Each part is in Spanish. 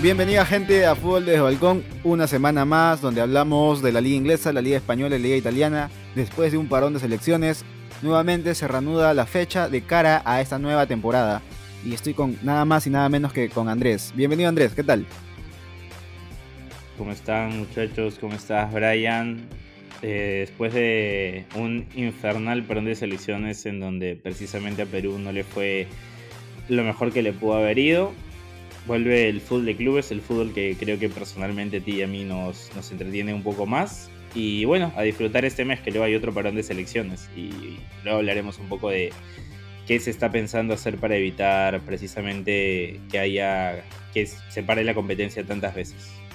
Bienvenida gente a Fútbol desde Balcón, una semana más donde hablamos de la liga inglesa, la liga española y la liga italiana. Después de un parón de selecciones, nuevamente se reanuda la fecha de cara a esta nueva temporada. Y estoy con nada más y nada menos que con Andrés. Bienvenido Andrés, ¿qué tal? ¿Cómo están muchachos? ¿Cómo estás Brian? Eh, después de un infernal parón de selecciones en donde precisamente a Perú no le fue lo mejor que le pudo haber ido, vuelve el fútbol de clubes, el fútbol que creo que personalmente a ti y a mí nos, nos entretiene un poco más. Y bueno, a disfrutar este mes que luego hay otro parón de selecciones. Y luego hablaremos un poco de qué se está pensando hacer para evitar precisamente que haya que se pare la competencia tantas veces.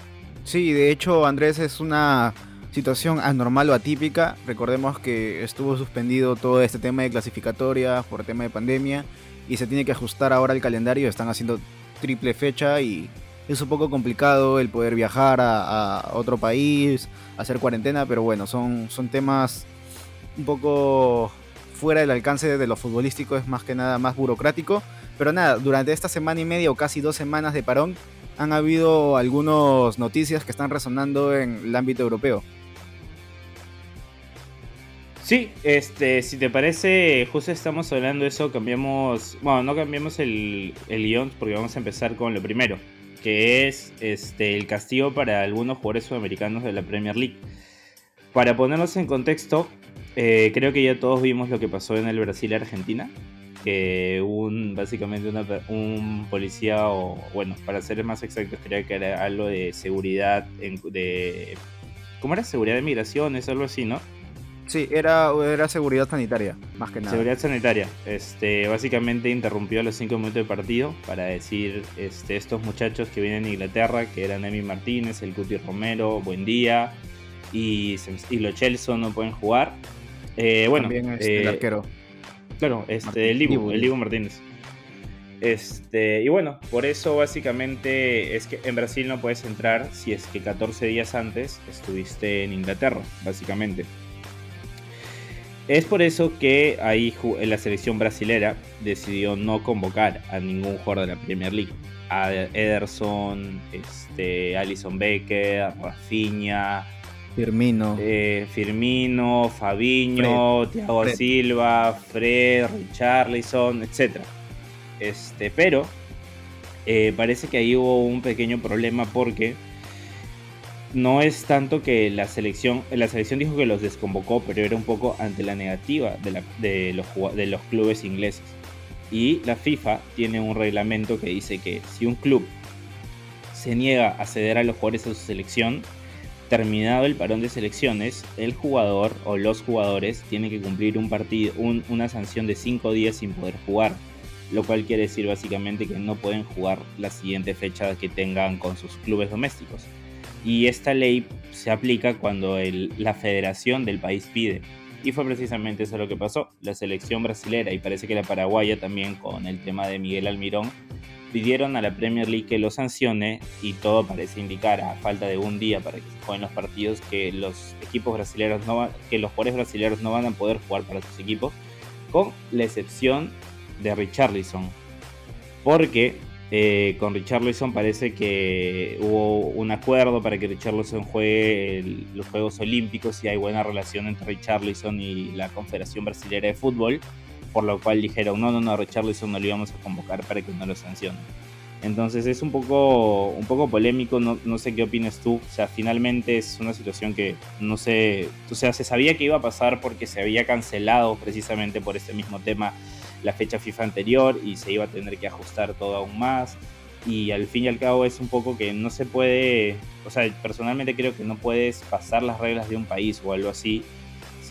Sí, de hecho Andrés es una situación anormal o atípica. Recordemos que estuvo suspendido todo este tema de clasificatoria por tema de pandemia y se tiene que ajustar ahora el calendario. Están haciendo triple fecha y es un poco complicado el poder viajar a, otro país, hacer cuarentena, pero bueno, son, son temas un poco fuera del alcance de lo futbolístico, es más que nada más burocrático. Pero nada, durante esta semana y media o casi dos semanas de parón han habido algunas noticias que están resonando en el ámbito europeo. Sí, este, si te parece, justo estamos hablando de eso, cambiamos, bueno, no cambiamos el, el guion porque vamos a empezar con lo primero, que es este, el castigo para algunos jugadores sudamericanos de la Premier League. Para ponernos en contexto, eh, creo que ya todos vimos lo que pasó en el Brasil-Argentina, que un, básicamente un policía, o bueno, para ser más exactos, creo que era algo de seguridad, de, ¿cómo era? Seguridad de migraciones, algo así, ¿no? Sí, era, era seguridad sanitaria, más que nada. Seguridad sanitaria. Este, básicamente interrumpió los cinco minutos de partido para decir este, estos muchachos que vienen de Inglaterra, que eran Emi Martínez, el Cuti Romero, Buen Día y, y Lo Chelsea no pueden jugar. Eh, bueno, También este, el eh, arquero. Claro, este, el Dibu, el Dibu Martínez. Este, y bueno, por eso básicamente es que en Brasil no puedes entrar si es que 14 días antes estuviste en Inglaterra, básicamente. Es por eso que ahí la selección brasilera decidió no convocar a ningún jugador de la Premier League. A Ederson, este, Alison Becker, Rafinha, Firmino, eh, Firmino, Fabiño, Thiago Silva, Fred, Richarlison, etc. Este, pero eh, parece que ahí hubo un pequeño problema porque no es tanto que la selección, la selección dijo que los desconvocó, pero era un poco ante la negativa de, los, de los clubes ingleses. Y la FIFA tiene un reglamento que dice que si un club se niega a ceder a los jugadores a su selección, terminado el parón de selecciones, el jugador o los jugadores tienen que cumplir un partido, una sanción de 5 días sin poder jugar, lo cual quiere decir básicamente que no pueden jugar la siguiente fecha que tengan con sus clubes domésticos y esta ley se aplica cuando la federación del país pide. Y fue precisamente eso lo que pasó. La selección brasilera y parece que la paraguaya también con el tema de Miguel Almirón pidieron a la Premier League que lo sancione y todo parece indicar a falta de un día para que se jueguen los partidos que los equipos brasileños no que los jugadores brasileños no van a poder jugar para sus equipos con la excepción de Richarlison. Porque eh, con Richarlison parece que hubo un acuerdo para que Richarlison juegue los Juegos Olímpicos y hay buena relación entre Richarlison y la Confederación Brasileña de Fútbol, por lo cual dijeron, no, no, no, Richarlison no lo íbamos a convocar para que no lo sancionen. Entonces es un poco, un poco polémico, no, no, sé qué opinas tú. O sea, finalmente es una situación que no sé, o sea, se sabía que iba a pasar porque se había cancelado precisamente por este mismo tema la fecha FIFA anterior y se iba a tener que ajustar todo aún más. Y al fin y al cabo es un poco que no se puede, o sea, personalmente creo que no puedes pasar las reglas de un país o algo así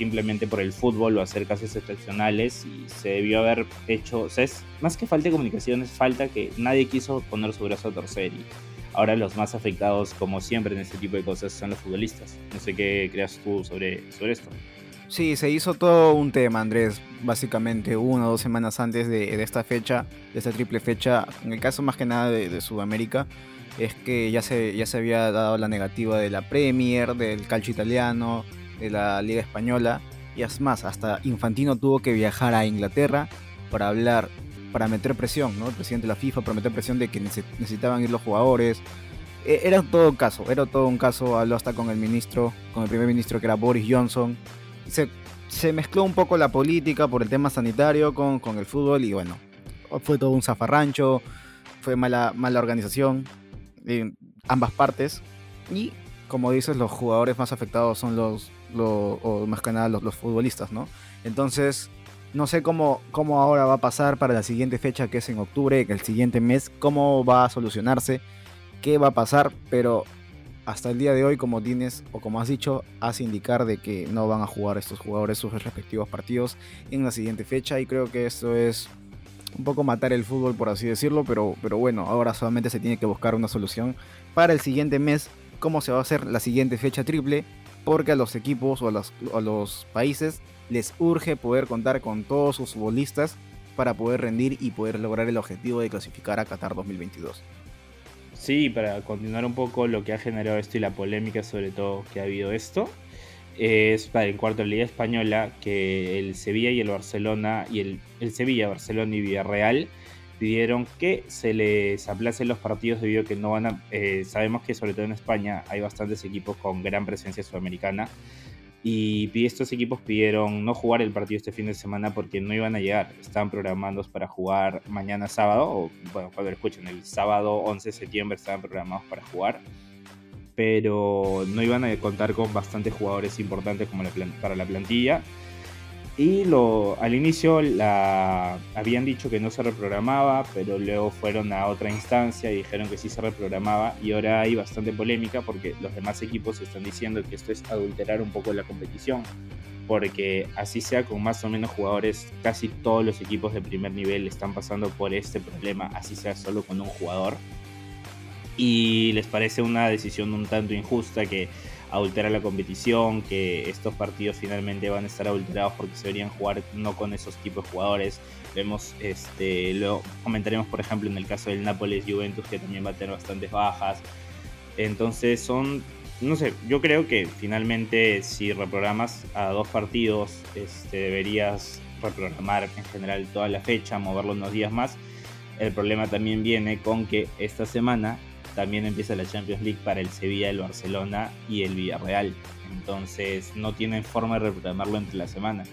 simplemente por el fútbol o hacer casos excepcionales y se debió haber hecho, o sea, es más que falta de comunicación, es falta que nadie quiso poner su brazo a torcer y ahora los más afectados, como siempre en este tipo de cosas, son los futbolistas. No sé qué creas tú sobre, sobre esto. Sí, se hizo todo un tema, Andrés, básicamente una o dos semanas antes de, esta fecha, de esta triple fecha, en el caso más que nada de, Sudamérica, es que ya se, ya se había dado la negativa de la Premier, del calcio italiano, de la Liga Española, y es más, hasta Infantino tuvo que viajar a Inglaterra para hablar, para meter presión, ¿no? El presidente de la FIFA, para meter presión de que necesitaban ir los jugadores. E, era todo un caso, era todo un caso, habló hasta con el ministro, con el primer ministro que era Boris Johnson, se, mezcló un poco la política por el tema sanitario con, el fútbol y bueno, fue todo un zafarrancho, fue mala, mala organización en ambas partes y como dices, los jugadores más afectados son los, o más que nada los, futbolistas, ¿no? Entonces, no sé cómo, cómo ahora va a pasar para la siguiente fecha, que es en octubre, el siguiente mes, cómo va a solucionarse, qué va a pasar, pero hasta el día de hoy, como tienes o como has dicho, hace indicar de que no van a jugar estos jugadores sus respectivos partidos en la siguiente fecha y creo que esto es un poco matar el fútbol por así decirlo, pero, pero bueno, ahora solamente se tiene que buscar una solución para el siguiente mes, cómo se va a hacer la siguiente fecha triple, porque a los equipos o a los, países les urge poder contar con todos sus futbolistas para poder rendir y poder lograr el objetivo de clasificar a Qatar 2022. Sí, para continuar un poco lo que ha generado esto y la polémica sobre todo que ha habido esto, es para el cuarto de Liga Española que el Sevilla y el Barcelona, y el Sevilla, Barcelona y Villarreal pidieron que se les aplacen los partidos debido a que no van a... Eh, sabemos que sobre todo en España hay bastantes equipos con gran presencia sudamericana y estos equipos pidieron no jugar el partido este fin de semana porque no iban a llegar. Estaban programados para jugar mañana sábado, o bueno, cuando lo escuchen, el sábado 11 de septiembre estaban programados para jugar, pero no iban a contar con bastantes jugadores importantes como para la plantilla. Y lo, al inicio la, habían dicho que no se reprogramaba, pero luego fueron a otra instancia y dijeron que sí se reprogramaba. Y ahora hay bastante polémica porque los demás equipos están diciendo que esto es adulterar un poco la competición. Porque así sea con más o menos jugadores, casi todos los equipos de primer nivel están pasando por este problema, así sea solo con un jugador. Y les parece una decisión un tanto injusta que adulterar la competición, que estos partidos finalmente van a estar adulterados porque se deberían jugar no con esos tipos de jugadores. Vemos, este, lo comentaremos por ejemplo en el caso del Nápoles Juventus que también va a tener bastantes bajas. Entonces son, no sé, yo creo que finalmente si reprogramas a dos partidos, este, deberías reprogramar en general toda la fecha, moverlo unos días más. El problema también viene con que esta semana también empieza la Champions League para el Sevilla, el Barcelona y el Villarreal. Entonces no tienen forma de reprogramarlo entre la semana.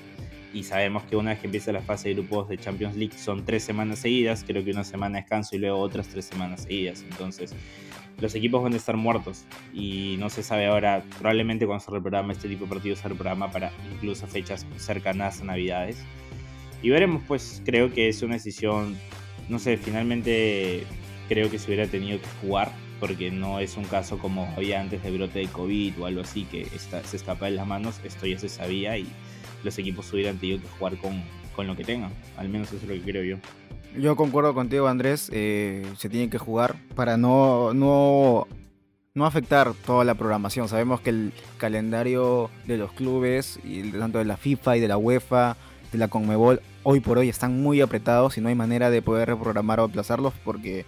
Y sabemos que una vez que empieza la fase de grupos de Champions League son tres semanas seguidas, creo que una semana de descanso y luego otras tres semanas seguidas. Entonces los equipos van a estar muertos y no se sabe ahora, probablemente cuando se reprograma este tipo de partidos se reprograma para incluso fechas cercanas a Navidades. Y veremos, pues creo que es una decisión, no sé, finalmente creo que se hubiera tenido que jugar, porque no es un caso como había antes de brote de COVID o algo así, que se escapa de las manos, esto ya se sabía y los equipos hubieran tenido que jugar con, lo que tengan, al menos eso es lo que creo yo. Yo concuerdo contigo Andrés, eh, se tiene que jugar para no, no, no afectar toda la programación. Sabemos que el calendario de los clubes, y tanto de la FIFA y de la UEFA, de la Conmebol, hoy por hoy están muy apretados y no hay manera de poder reprogramar o aplazarlos porque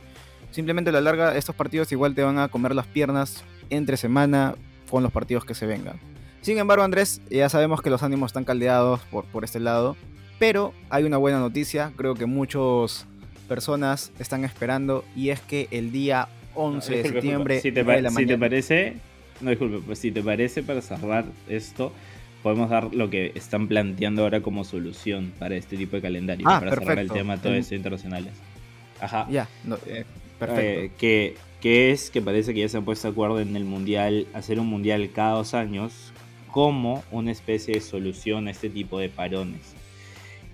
Simplemente a la larga, estos partidos igual te van a comer las piernas entre semana con los partidos que se vengan. Sin embargo, Andrés, ya sabemos que los ánimos están caldeados por, por este lado, pero hay una buena noticia, creo que muchas personas están esperando, y es que el día 11 de septiembre... Si te, parece, no disculpe, pues si te parece, para cerrar esto, podemos dar lo que están planteando ahora como solución para este tipo de calendario, ah, para cerrar el tema de todo esto internacionales. Ajá. Ya, eh, Perfecto. Eh, que, es que parece que ya se han puesto de acuerdo en el mundial, hacer un mundial cada dos años como una especie de solución a este tipo de parones.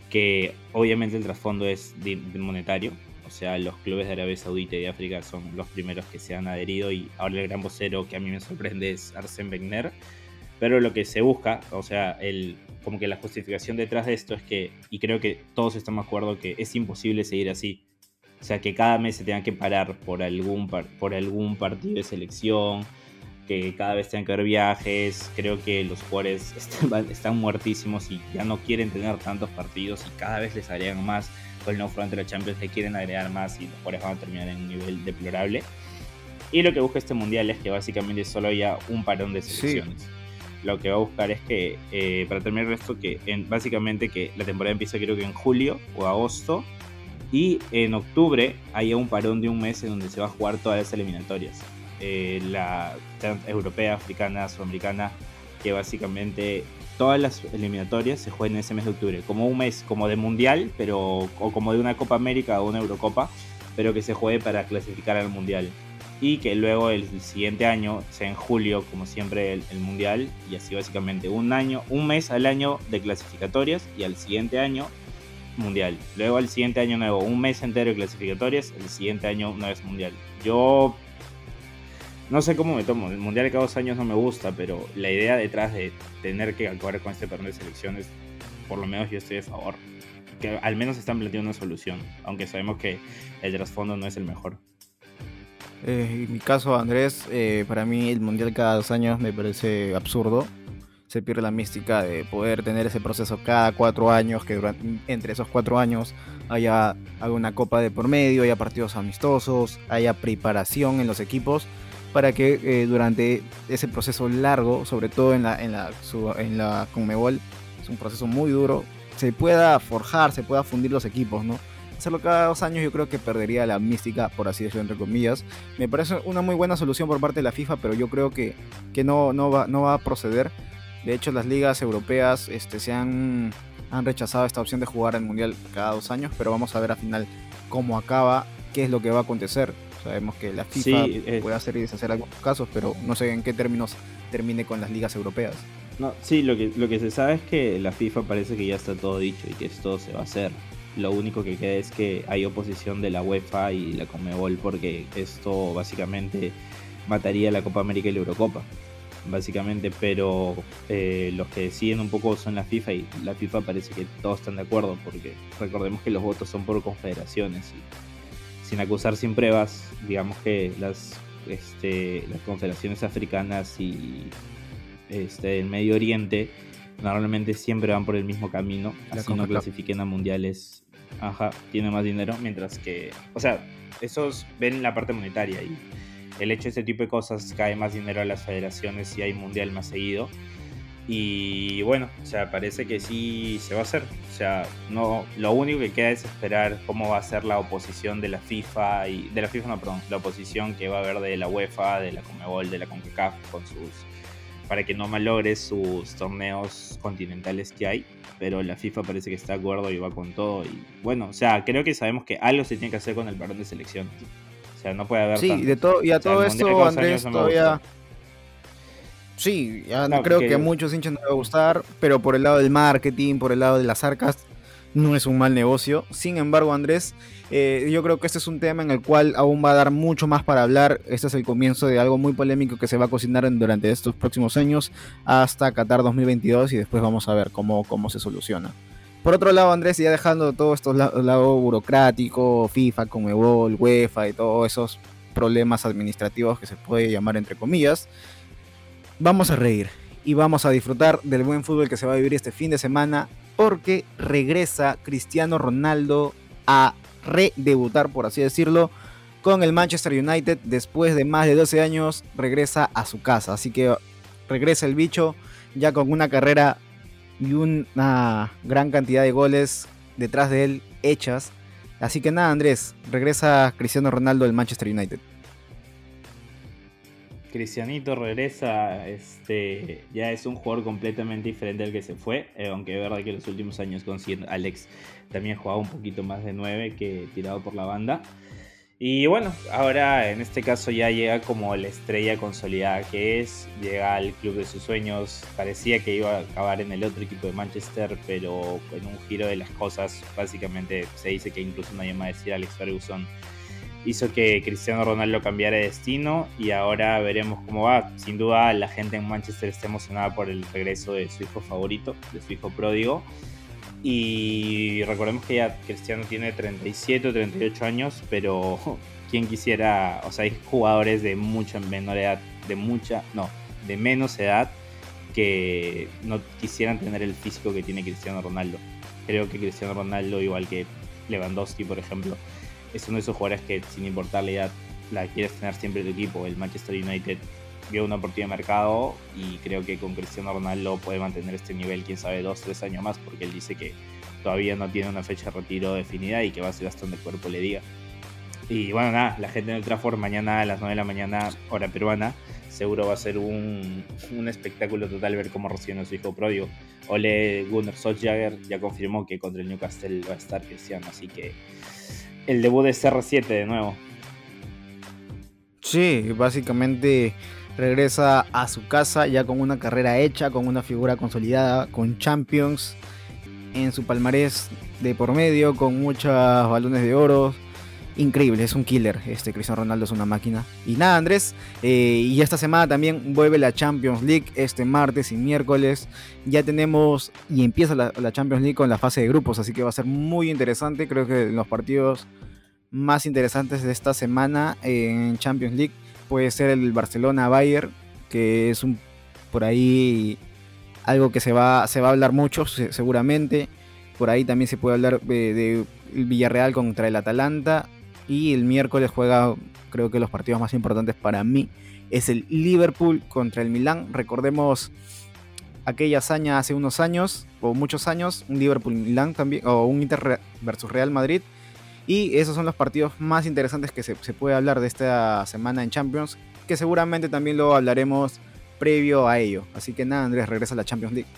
Que obviamente el trasfondo es monetario, o sea, los clubes de Arabia Saudita y de África son los primeros que se han adherido y ahora el gran vocero que a mí me sorprende es Arsène Wenger. Pero lo que se busca, o sea, el, como que la justificación detrás de esto es que, y creo que todos estamos de acuerdo que es imposible seguir así o sea, que cada mes se tenga que parar por algún, por algún partido de selección, que cada vez tengan que haber viajes, creo que los jugadores están, están, muertísimos y ya no quieren tener tantos partidos y cada vez les agregan más, con el no front de la Champions le quieren agregar más y los jugadores van a terminar en un nivel deplorable. Y lo que busca este mundial es que básicamente solo haya un parón de selecciones. Lo que va a buscar es que, eh, para terminar esto, que en, básicamente que la temporada empieza creo que en julio o agosto y en octubre haya un parón de un mes en donde se va a jugar todas las eliminatorias. Eh, la europea, africana, sudamericana, que básicamente todas las eliminatorias se juegan en ese mes de octubre, como un mes como de mundial, pero o como de una Copa América o una Eurocopa, pero que se juegue para clasificar al mundial y que luego el siguiente año sea en julio, como siempre, el, mundial y así básicamente un año, un mes al año de clasificatorias y al siguiente año mundial. Luego al siguiente año nuevo, un mes entero de clasificatorias, el siguiente año una vez mundial. Yo no sé cómo me tomo, el mundial cada dos años no me gusta, pero la idea detrás de tener que acabar con este perdón de selecciones, por lo menos yo estoy a favor. Que al menos están planteando una solución, aunque sabemos que el trasfondo no es el mejor. Eh, en mi caso, Andrés, eh, para mí el mundial cada dos años me parece absurdo. Se pierde la mística de poder tener ese proceso cada cuatro años, que durante, entre esos cuatro años haya alguna copa de por medio, haya partidos amistosos, haya preparación en los equipos, para que eh, durante ese proceso largo, sobre todo en la, en la, en la Conmebol, es un proceso muy duro, se pueda forjar, se pueda fundir los equipos, ¿no? hacerlo cada dos años yo creo que perdería la mística, por así decirlo, entre comillas. Me parece una muy buena solución por parte de la FIFA, pero yo creo que, que no, no, va, no va a proceder. De hecho, las ligas europeas este, se han, han rechazado esta opción de jugar el Mundial cada dos años, pero vamos a ver al final cómo acaba, qué es lo que va a acontecer. Sabemos que la FIFA puede hacer y deshacer algunos casos, pero no sé en qué términos termine con las ligas europeas. No, sí, lo que, lo que se sabe es que la FIFA parece que ya está todo dicho y que esto se va a hacer. Lo único que queda es que hay oposición de la UEFA y la Conmebol porque esto básicamente mataría la Copa América y la Eurocopa. Básicamente, pero eh, los que deciden un poco son la FIFA y la FIFA parece que todos están de acuerdo porque recordemos que los votos son por confederaciones y sin acusar sin pruebas, digamos que las, este, las confederaciones africanas y este, el Medio Oriente normalmente siempre van por el mismo camino, así no clasifiquen a mundiales Ajá, tiene más dinero, mientras que, o sea, esos ven la parte monetaria y el hecho de este tipo de cosas cae más dinero a las federaciones y hay mundial más seguido. Y bueno, o sea, parece que sí se va a hacer. O sea, no, lo único que queda es esperar cómo va a ser la oposición de la FIFA y de la FIFA no, perdón, la oposición que va a haber de la UEFA, de la Conmebol, de la CONCACAF con sus para que no malogre sus torneos continentales que hay pero la FIFA parece que está de acuerdo y va con todo. Y bueno, o sea, creo que sabemos que algo se tiene que hacer con el parón de selección. Sea, no puede haber. Sí, de todo, y a todo esto, Andrés, todavía. Sí, ya no, creo que a muchos hinchas no les va a gustar, pero por el lado del marketing, por el lado de las arcas, no es un mal negocio. Sin embargo, Andrés, eh, yo creo que este es un tema en el cual aún va a dar mucho más para hablar. Este es el comienzo de algo muy polémico que se va a cocinar durante estos próximos años hasta Qatar 2022 y después vamos a ver cómo, cómo se soluciona. Por otro lado, Andrés, ya dejando todo esto lado burocrático, FIFA, Conmebol, UEFA y todos esos problemas administrativos que se puede llamar entre comillas, vamos a reír y vamos a disfrutar del buen fútbol que se va a vivir este fin de semana porque regresa Cristiano Ronaldo a redebutar, por así decirlo, con el Manchester United. Después de más de 12 años, regresa a su casa. Así que regresa el bicho ya con una carrera y una gran cantidad de goles detrás de él hechas. Así que nada, Andrés, regresa Cristiano Ronaldo del Manchester United. Cristianito regresa, este, ya es un jugador completamente diferente al que se fue, eh, aunque es verdad que en los últimos años con Alex también jugaba un poquito más de 9 que tirado por la banda. Y bueno, ahora en este caso ya llega como la estrella consolidada que es, llega al club de sus sueños, parecía que iba a acabar en el otro equipo de Manchester, pero en un giro de las cosas, básicamente se dice que incluso no hay más decir Alex Ferguson hizo que Cristiano Ronaldo cambiara de destino y ahora veremos cómo va. Sin duda la gente en Manchester está emocionada por el regreso de su hijo favorito, de su hijo pródigo. Y recordemos que ya Cristiano tiene 37 o 38 años, pero quien quisiera, o sea, hay jugadores de mucha menor edad de mucha, no, de menos edad que no quisieran tener el físico que tiene Cristiano Ronaldo. Creo que Cristiano Ronaldo, igual que Lewandowski, por ejemplo, es uno de esos jugadores que sin importar la edad la quieres tener siempre en tu equipo. El Manchester United vio una oportunidad de mercado y creo que con Cristiano Ronaldo puede mantener este nivel, quién sabe, dos, tres años más, porque él dice que todavía no tiene una fecha de retiro definida y que va a ser hasta donde el cuerpo le diga. Y bueno, nada, la gente en el Trafford mañana a las 9 de la mañana, hora peruana, seguro va a ser un, espectáculo total ver cómo recibe a su hijo pródigo. Ole Gunnar Solskjaer ya confirmó que contra el Newcastle va a estar Cristiano, así que el debut de CR7 de nuevo. Sí, básicamente regresa a su casa ya con una carrera hecha, con una figura consolidada, con Champions en su palmarés de por medio, con muchos balones de oro, increíble, es un killer. Este Cristiano Ronaldo es una máquina. Y nada, Andrés, eh, y esta semana también vuelve la Champions League, este martes y miércoles. Ya tenemos y empieza la, Champions League con la fase de grupos, así que va a ser muy interesante. Creo que los partidos más interesantes de esta semana en Champions League puede ser el Barcelona-Bayern, que es un por ahí algo que se va, se va a hablar mucho seguramente. Por ahí también se puede hablar de, de Villarreal contra el Atalanta y el miércoles juega, creo que los partidos más importantes para mí, es el Liverpool contra el Milán. Recordemos aquella hazaña hace unos años, o muchos años, un Liverpool-Milán también, o un Inter versus Real Madrid. Y esos son los partidos más interesantes que se, se puede hablar de esta semana en Champions, que seguramente también lo hablaremos previo a ello. Así que nada, Andrés, regresa a la Champions League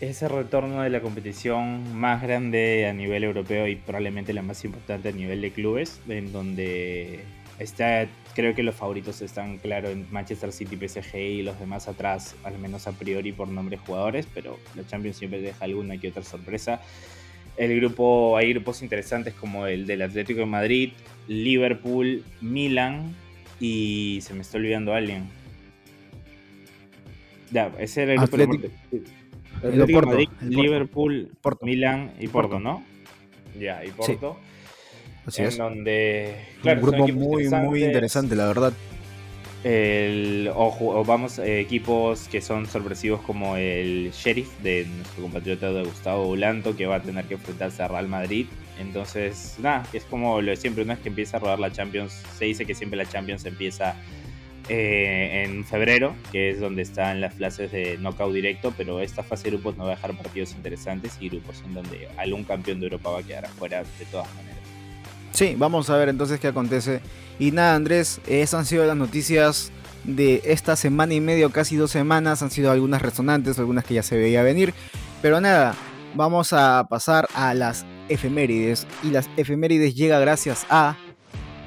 ese retorno de la competición más grande a nivel europeo y probablemente la más importante a nivel de clubes, en donde está, creo que los favoritos están, claro, en Manchester City, PSG y los demás atrás, al menos a priori por nombres jugadores, pero la Champions siempre deja alguna que otra sorpresa. El grupo, hay grupos interesantes como el del Atlético de Madrid, Liverpool, Milan y se me está olvidando alguien. Ya, ese era el grupo Madrid, Liverpool, Porto. Milan y Porto, ¿no? Ya, y Porto. Así en es. donde. un grupo muy, muy interesante, la verdad. El, o, vamos, eh, equipos que son sorpresivos como el Sheriff de nuestro compatriota de Gustavo Bulanto, que va a tener que enfrentarse a Real Madrid. Entonces, nada, es como lo de siempre, una vez que empieza a rodar la Champions, se dice que siempre la Champions empieza eh, en febrero, que es donde están las clases de knockout directo, pero esta fase de grupos no va a dejar partidos interesantes y grupos en donde algún campeón de Europa va a quedar afuera de todas maneras. Sí, vamos a ver entonces qué acontece. Y nada, Andrés, esas han sido las noticias de esta semana y medio, casi dos semanas. Han sido algunas resonantes, algunas que ya se veía venir. Pero nada, vamos a pasar a las efemérides. Y las efemérides llega gracias a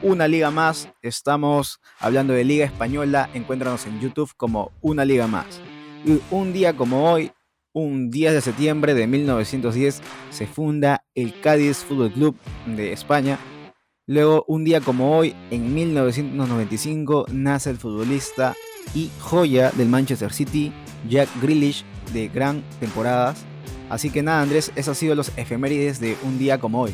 una liga más. Estamos hablando de Liga Española. Encuéntranos en YouTube como Una Liga Más. Y un día como hoy, un 10 de septiembre de 1910, se funda el Cádiz Fútbol Club de España. Luego, un día como hoy, en 1995, nace el futbolista y joya del Manchester City, Jack Grealish, de gran temporadas. Así que nada, Andrés, esos han sido los efemérides de un día como hoy.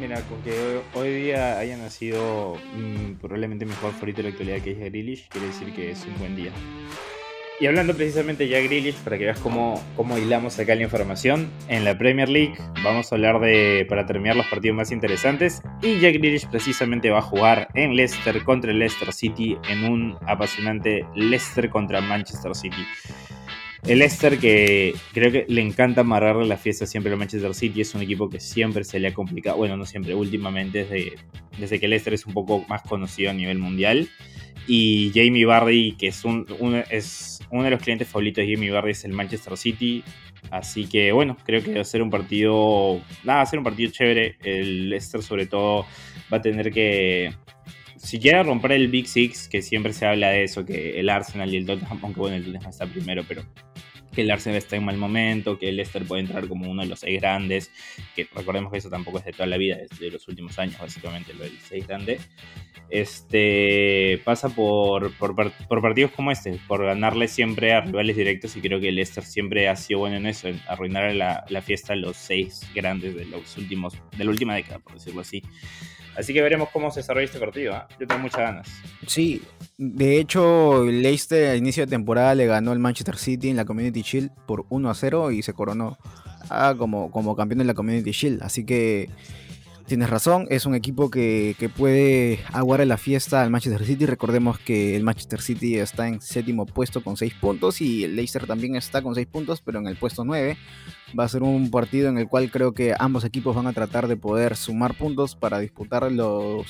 Mira, con que hoy día haya nacido mm, probablemente mejor favorito de la actualidad que es Grealish, quiere decir que es un buen día. Y hablando precisamente ya Grealish, para que veas cómo, cómo hilamos acá la información, en la Premier League vamos a hablar de, para terminar, los partidos más interesantes. Y Jack Grealish precisamente va a jugar en Leicester contra el Leicester City en un apasionante Leicester contra Manchester City. El Leicester que creo que le encanta amarrarle la fiesta siempre al Manchester City, es un equipo que siempre se le ha complicado, bueno, no siempre, últimamente desde, desde que Leicester es un poco más conocido a nivel mundial. Y Jamie Barry, que es, un, es uno de los clientes favoritos de Jamie Barry, es el Manchester City. Así que bueno, creo que va a ser un partido, nada, va a ser un partido chévere. El Leicester sobre todo va a tener que si quiere romper el Big Six, que siempre se habla de eso, que el Arsenal y el Tottenham, aunque bueno, el Tottenham está primero, pero que el Arsenal está en mal momento, que el Leicester puede entrar como uno de los seis grandes, que recordemos que eso tampoco es de toda la vida, es de los últimos años, básicamente, lo del seis grande. Este pasa por, por, partidos como este, por ganarle siempre a rivales directos, y creo que el Leicester siempre ha sido bueno en eso, en arruinar la, la fiesta a los seis grandes de los últimos, de la última década, por decirlo así. Así que veremos cómo se desarrolla este partido. ¿ah? Yo tengo muchas ganas. Sí, de hecho, Leicester a inicio de temporada le ganó al Manchester City en la Community Shield por 1 a 0 y se coronó ah, como, como campeón de la Community Shield. Así que tienes razón, es un equipo que, puede aguar la fiesta al Manchester City. Recordemos que el Manchester City está en séptimo puesto con 6 puntos y el Leicester también está con 6 puntos, pero en el puesto 9. Va a ser un partido en el cual creo que ambos equipos van a tratar de poder sumar puntos para disputar los,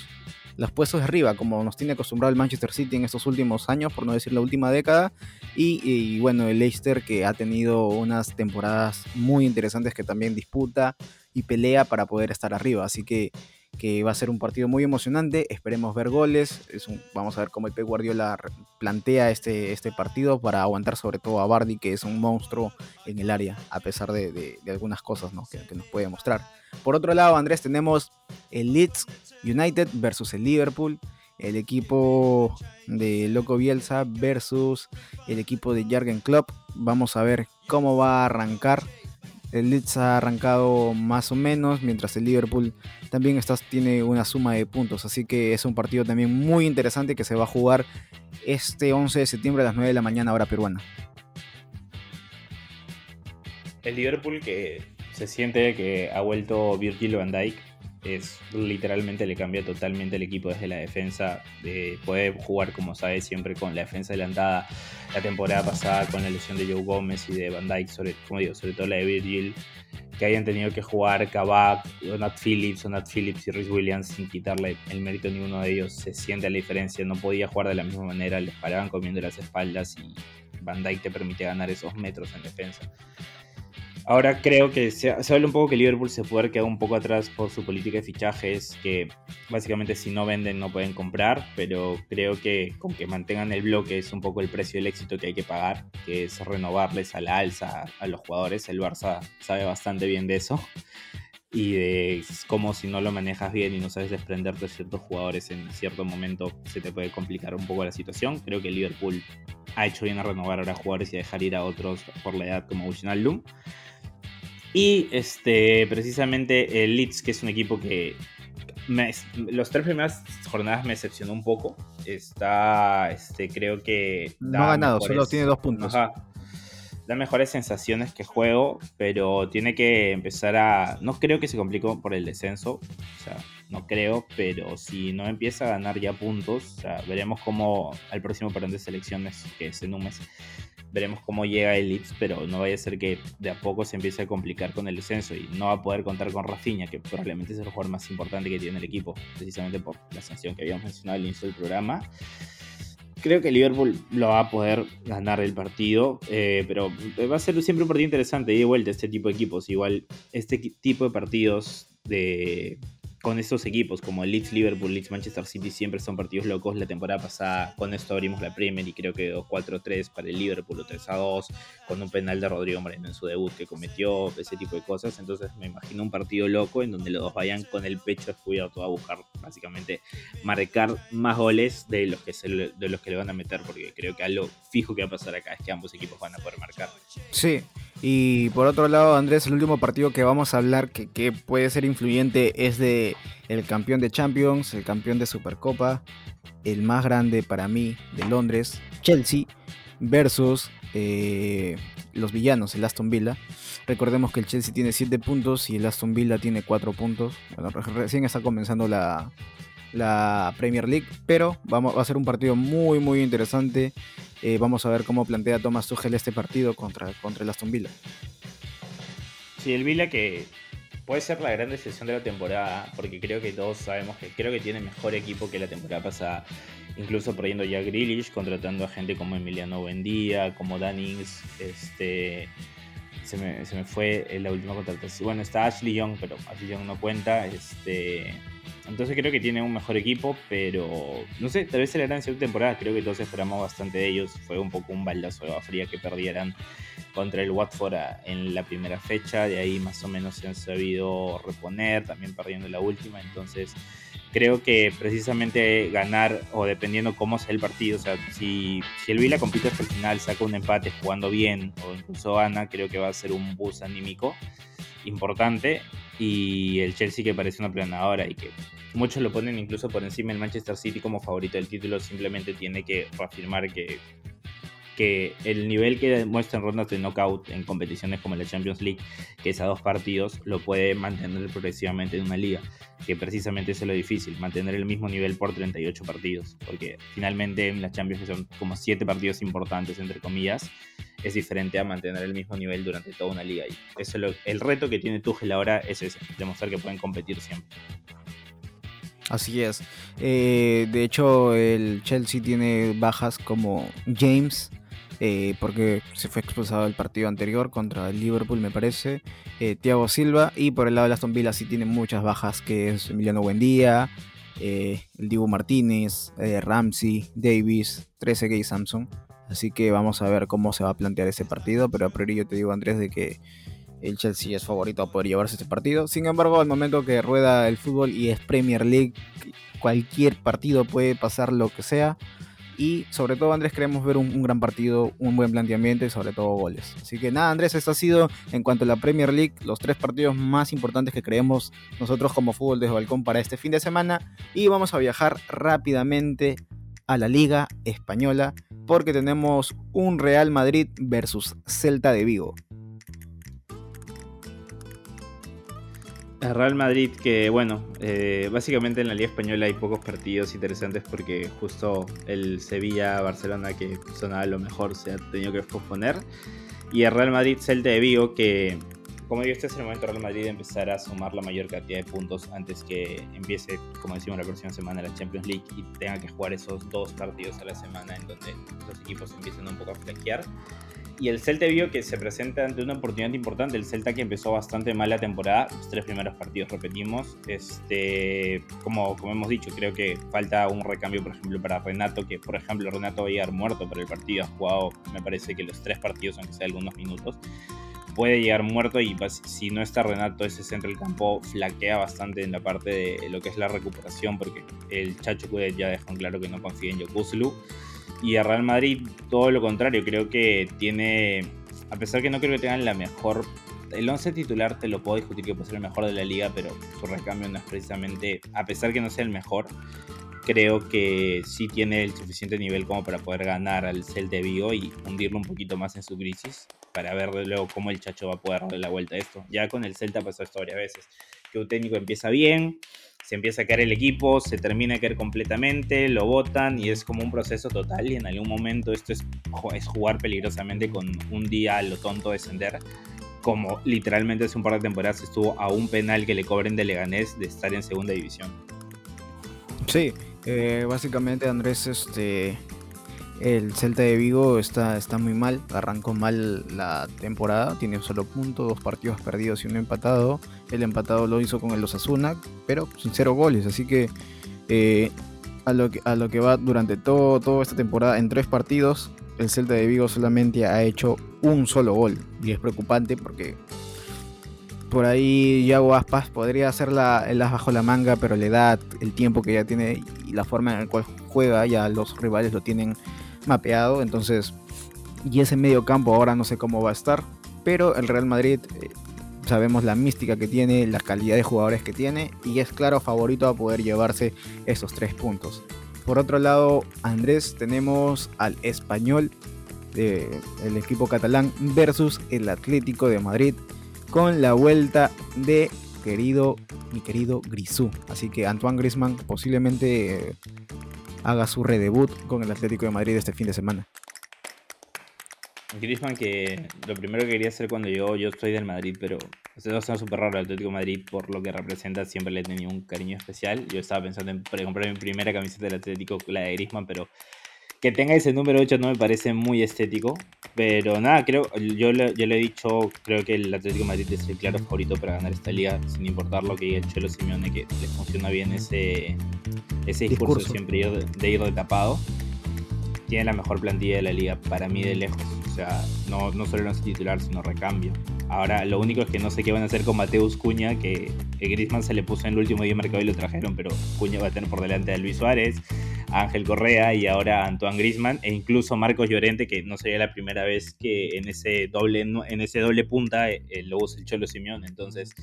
los puestos de arriba, como nos tiene acostumbrado el Manchester City en estos últimos años, por no decir la última década. Y, bueno, el Leicester que ha tenido unas temporadas muy interesantes que también disputa y pelea para poder estar arriba. Así que, que va a ser un partido muy emocionante. Esperemos ver goles. Es vamos a ver cómo el Pep Guardiola plantea este, este partido para aguantar sobre todo a Bardi, que es un monstruo en el área, a pesar de, algunas cosas que, que nos puede mostrar. Por otro lado, Andrés, tenemos el Leeds United versus el Liverpool, el equipo de Loco Bielsa versus el equipo de Jürgen Klopp. Vamos a ver cómo va a arrancar. El Leeds ha arrancado más o menos, mientras el Liverpool también está, tiene una suma de puntos. Así que es un partido también muy interesante que se va a jugar este 11 de septiembre a las 9 de la mañana hora peruana. El Liverpool que se siente que ha vuelto Virgil van Dijk es literalmente le cambia totalmente el equipo desde la defensa. puede jugar como sabe siempre con la defensa adelantada. La temporada pasada con la lesión de Joe Gómez y de Van Dyke, sobre, como digo, sobre todo la de Virgil, que hayan tenido que jugar Kabak, Nat Phillips, Nat Phillips y Rhys Williams sin quitarle el mérito a ninguno de ellos. Se siente la diferencia, no podía jugar de la misma manera, les paraban comiendo las espaldas y Van Dyke te permite ganar esos metros en defensa. Ahora creo que se, habla un poco que Liverpool se puede quedar un poco atrás por su política de fichajes, que básicamente si no venden no pueden comprar, pero creo que con que mantengan el bloque es un poco el precio del éxito que hay que pagar, que es renovarles a la alza a los jugadores. El Barça sabe bastante bien de eso y de cómo si no lo manejas bien y no sabes desprenderte de ciertos jugadores en cierto momento se te puede complicar un poco la situación. Creo que Liverpool ha hecho bien a renovar ahora jugadores y a dejar ir a otros por la edad como Wijnaldum. Y este, precisamente el Leeds, que es un equipo que los tres primeras jornadas me decepcionó un poco. Está, este, creo que... No ha ganado, solo tiene dos puntos. da mejores sensaciones que juego, pero tiene que empezar a... No creo que se complique por el descenso, o sea, no creo, pero si no empieza a ganar ya puntos, o sea, veremos cómo al próximo perdón de selecciones, que es en un mes, veremos cómo llega el Leeds, pero no vaya a ser que de a poco se empiece a complicar con el descenso y no va a poder contar con Rafinha, que probablemente es el jugador más importante que tiene el equipo, precisamente por la sanción que habíamos mencionado al inicio del programa. Creo que Liverpool lo va a poder ganar el partido, eh, pero va a ser siempre un partido interesante y de vuelta este tipo de equipos. Igual, este tipo de partidos de con estos equipos como el Leeds Liverpool, Leeds Manchester City siempre son partidos locos. La temporada pasada con esto abrimos la Premier y creo que quedó 4-3 para el Liverpool o 3-2 con un penal de Rodrigo Moreno en su debut que cometió, ese tipo de cosas. Entonces me imagino un partido loco en donde los dos vayan con el pecho descubierto a buscar básicamente marcar más goles de los que, se, de los que le van a meter porque creo que algo fijo que va a pasar acá es que ambos equipos van a poder marcar. Sí, y por otro lado, Andrés, el último partido que vamos a hablar que, puede ser influyente es de el campeón de Champions, el campeón de Supercopa, el más grande para mí de Londres, Chelsea, versus eh, los villanos, el Aston Villa. Recordemos que el Chelsea tiene 7 puntos y el Aston Villa tiene 4 puntos. Bueno, recién está comenzando la, la Premier League, pero vamos, va a ser un partido muy muy interesante. Eh, vamos a ver cómo plantea Thomas Tuchel este partido contra, contra el Aston Villa. Sí, el Villa que puede ser la gran decepción de la temporada, porque creo que todos sabemos que creo que tiene mejor equipo que la temporada pasada, incluso perdiendo ya Grealish, contratando a gente como Emiliano Buendía, como Dannings, este se me, se me fue la última contratación. Bueno, está Ashley Young, pero Ashley Young no cuenta. Este, entonces creo que tiene un mejor equipo, pero no sé, tal vez será en cierta temporada. Creo que todos esperamos bastante de ellos. Fue un poco un baldazo de agua fría que perdieran contra el Watford en la primera fecha. De ahí más o menos se han sabido reponer, también perdiendo la última. Entonces creo que precisamente ganar, o dependiendo cómo sea el partido, o sea, si, si el Vila compite hasta el final, saca un empate jugando bien, o incluso gana, creo que va a ser un bus anímico importante y el Chelsea que parece una planadora y que muchos lo ponen incluso por encima del Manchester City como favorito del título, simplemente tiene que reafirmar que, que el nivel que demuestra en rondas de knockout en competiciones como la Champions League, que es a dos partidos, lo puede mantener progresivamente en una liga, que precisamente es lo difícil, mantener el mismo nivel por 38 partidos, porque finalmente en la Champions son como 7 partidos importantes, entre comillas, es diferente a mantener el mismo nivel durante toda una liga. Y eso el reto que tiene Tuchel ahora es ese, demostrar que pueden competir siempre. Así es. Eh, de hecho, el Chelsea tiene bajas como James, eh, porque se fue expulsado el partido anterior contra el Liverpool, me parece. Eh, Thiago Silva, y por el lado de Aston Villa sí tiene muchas bajas, que es Emiliano Buendía, el Dibu Martínez, Ramsey, Davis, 13 y Samson. Así que vamos a ver cómo se va a plantear ese partido, pero a priori yo te digo, Andrés, de que el Chelsea es favorito a poder llevarse este partido. Sin embargo, al momento que rueda el fútbol y es Premier League, cualquier partido puede pasar lo que sea. Y sobre todo, Andrés, queremos ver un, gran partido, un buen planteamiento y sobre todo goles. Así que nada, Andrés, esto ha sido en cuanto a la Premier League, los tres partidos más importantes que creemos nosotros como fútbol desde balcón para este fin de semana. Y vamos a viajar rápidamente a la Liga Española porque tenemos un Real Madrid versus Celta de Vigo. Real Madrid que, bueno, eh, básicamente en la Liga Española hay pocos partidos interesantes porque justo el Sevilla-Barcelona que sonaba lo mejor se ha tenido que posponer. Y el Real Madrid-Celta de Vigo que, como digo, este es el momento Real Madrid de empezar a sumar la mayor cantidad de puntos antes que empiece, como decimos, la próxima semana la Champions League y tenga que jugar esos dos partidos a la semana en donde los equipos empiezan un poco a flanquear y el Celta vio que se presenta ante una oportunidad importante. El Celta que empezó bastante mal la temporada, los tres primeros partidos repetimos. Este, como, como hemos dicho, creo que falta un recambio, por ejemplo, para Renato, que por ejemplo Renato va a llegar muerto por el partido, ha jugado, me parece que los tres partidos, aunque sea algunos minutos. Puede llegar muerto y pues, si no está Renato, ese centro del campo flaquea bastante en la parte de lo que es la recuperación, porque el Chacho ya dejó claro que no confía en Yokuslu. Y a Real Madrid, todo lo contrario, creo que tiene, a pesar que no creo que tengan la mejor, el 11 titular te lo puedo discutir que puede ser el mejor de la liga, pero su recambio no es precisamente, a pesar que no sea el mejor, creo que sí tiene el suficiente nivel como para poder ganar al Celta de Vigo y hundirlo un poquito más en su crisis, para ver luego cómo el Chacho va a poder darle la vuelta a esto. Ya con el Celta pasó esto varias veces, que un técnico empieza bien, se empieza a caer el equipo, se termina de caer completamente, lo botan y es como un proceso total y en algún momento esto es, es jugar peligrosamente con un día a lo tonto descender, como literalmente hace un par de temporadas estuvo a un penal que le cobren de Leganés de estar en segunda división. Sí, eh, básicamente Andrés, este, el Celta de Vigo está, está muy mal, arrancó mal la temporada, tiene un solo punto, dos partidos perdidos y uno empatado. El empatado lo hizo con el Osasuna, pero sin cero goles, así que, eh, a, lo que a lo que va durante todo, toda esta temporada en tres partidos, el Celta de Vigo solamente ha hecho un solo gol. Y es preocupante porque por ahí Yago Aspas podría hacerla el as bajo la manga, pero la edad, el tiempo que ya tiene y la forma en la cual juega, ya los rivales lo tienen mapeado, entonces, y ese medio campo ahora no sé cómo va a estar, pero el Real Madrid eh, sabemos la mística que tiene, la calidad de jugadores que tiene, y es claro favorito a poder llevarse esos tres puntos. Por otro lado, Andrés, tenemos al español, el equipo catalán, versus el Atlético de Madrid, con la vuelta de querido, mi querido Grisú. Así que Antoine Grisman posiblemente haga su redebut con el Atlético de Madrid este fin de semana. Griezmann que lo primero que quería hacer cuando yo, yo estoy del Madrid, pero esto es súper raro el Atlético de Madrid por lo que representa, siempre le he tenido un cariño especial. Yo estaba pensando en comprar mi primera camiseta del Atlético, la de Griezmann, pero que tenga ese número 8 no me parece muy estético. Pero nada, creo, yo le, le he dicho, creo que el Atlético de Madrid es el claro favorito para ganar esta liga, sin importar lo que diga el Cholo Simeone, que le funciona bien ese, ese discurso, siempre de ir de tapado. Tiene la mejor plantilla de la liga, para mí de lejos. O sea, no, no solo no es titular, sino recambio. Ahora, lo único es que no sé qué van a hacer con Mateus Cuña, que, Griezmann se le puso en el último día mercado y lo trajeron, pero Cuña va a tener por delante a Luis Suárez, a Ángel Correa y ahora a Antoine Griezmann, e incluso Marcos Llorente, que no sería la primera vez que en ese doble, en ese doble punta eh, lo usa el Cholo Simeón. Entonces,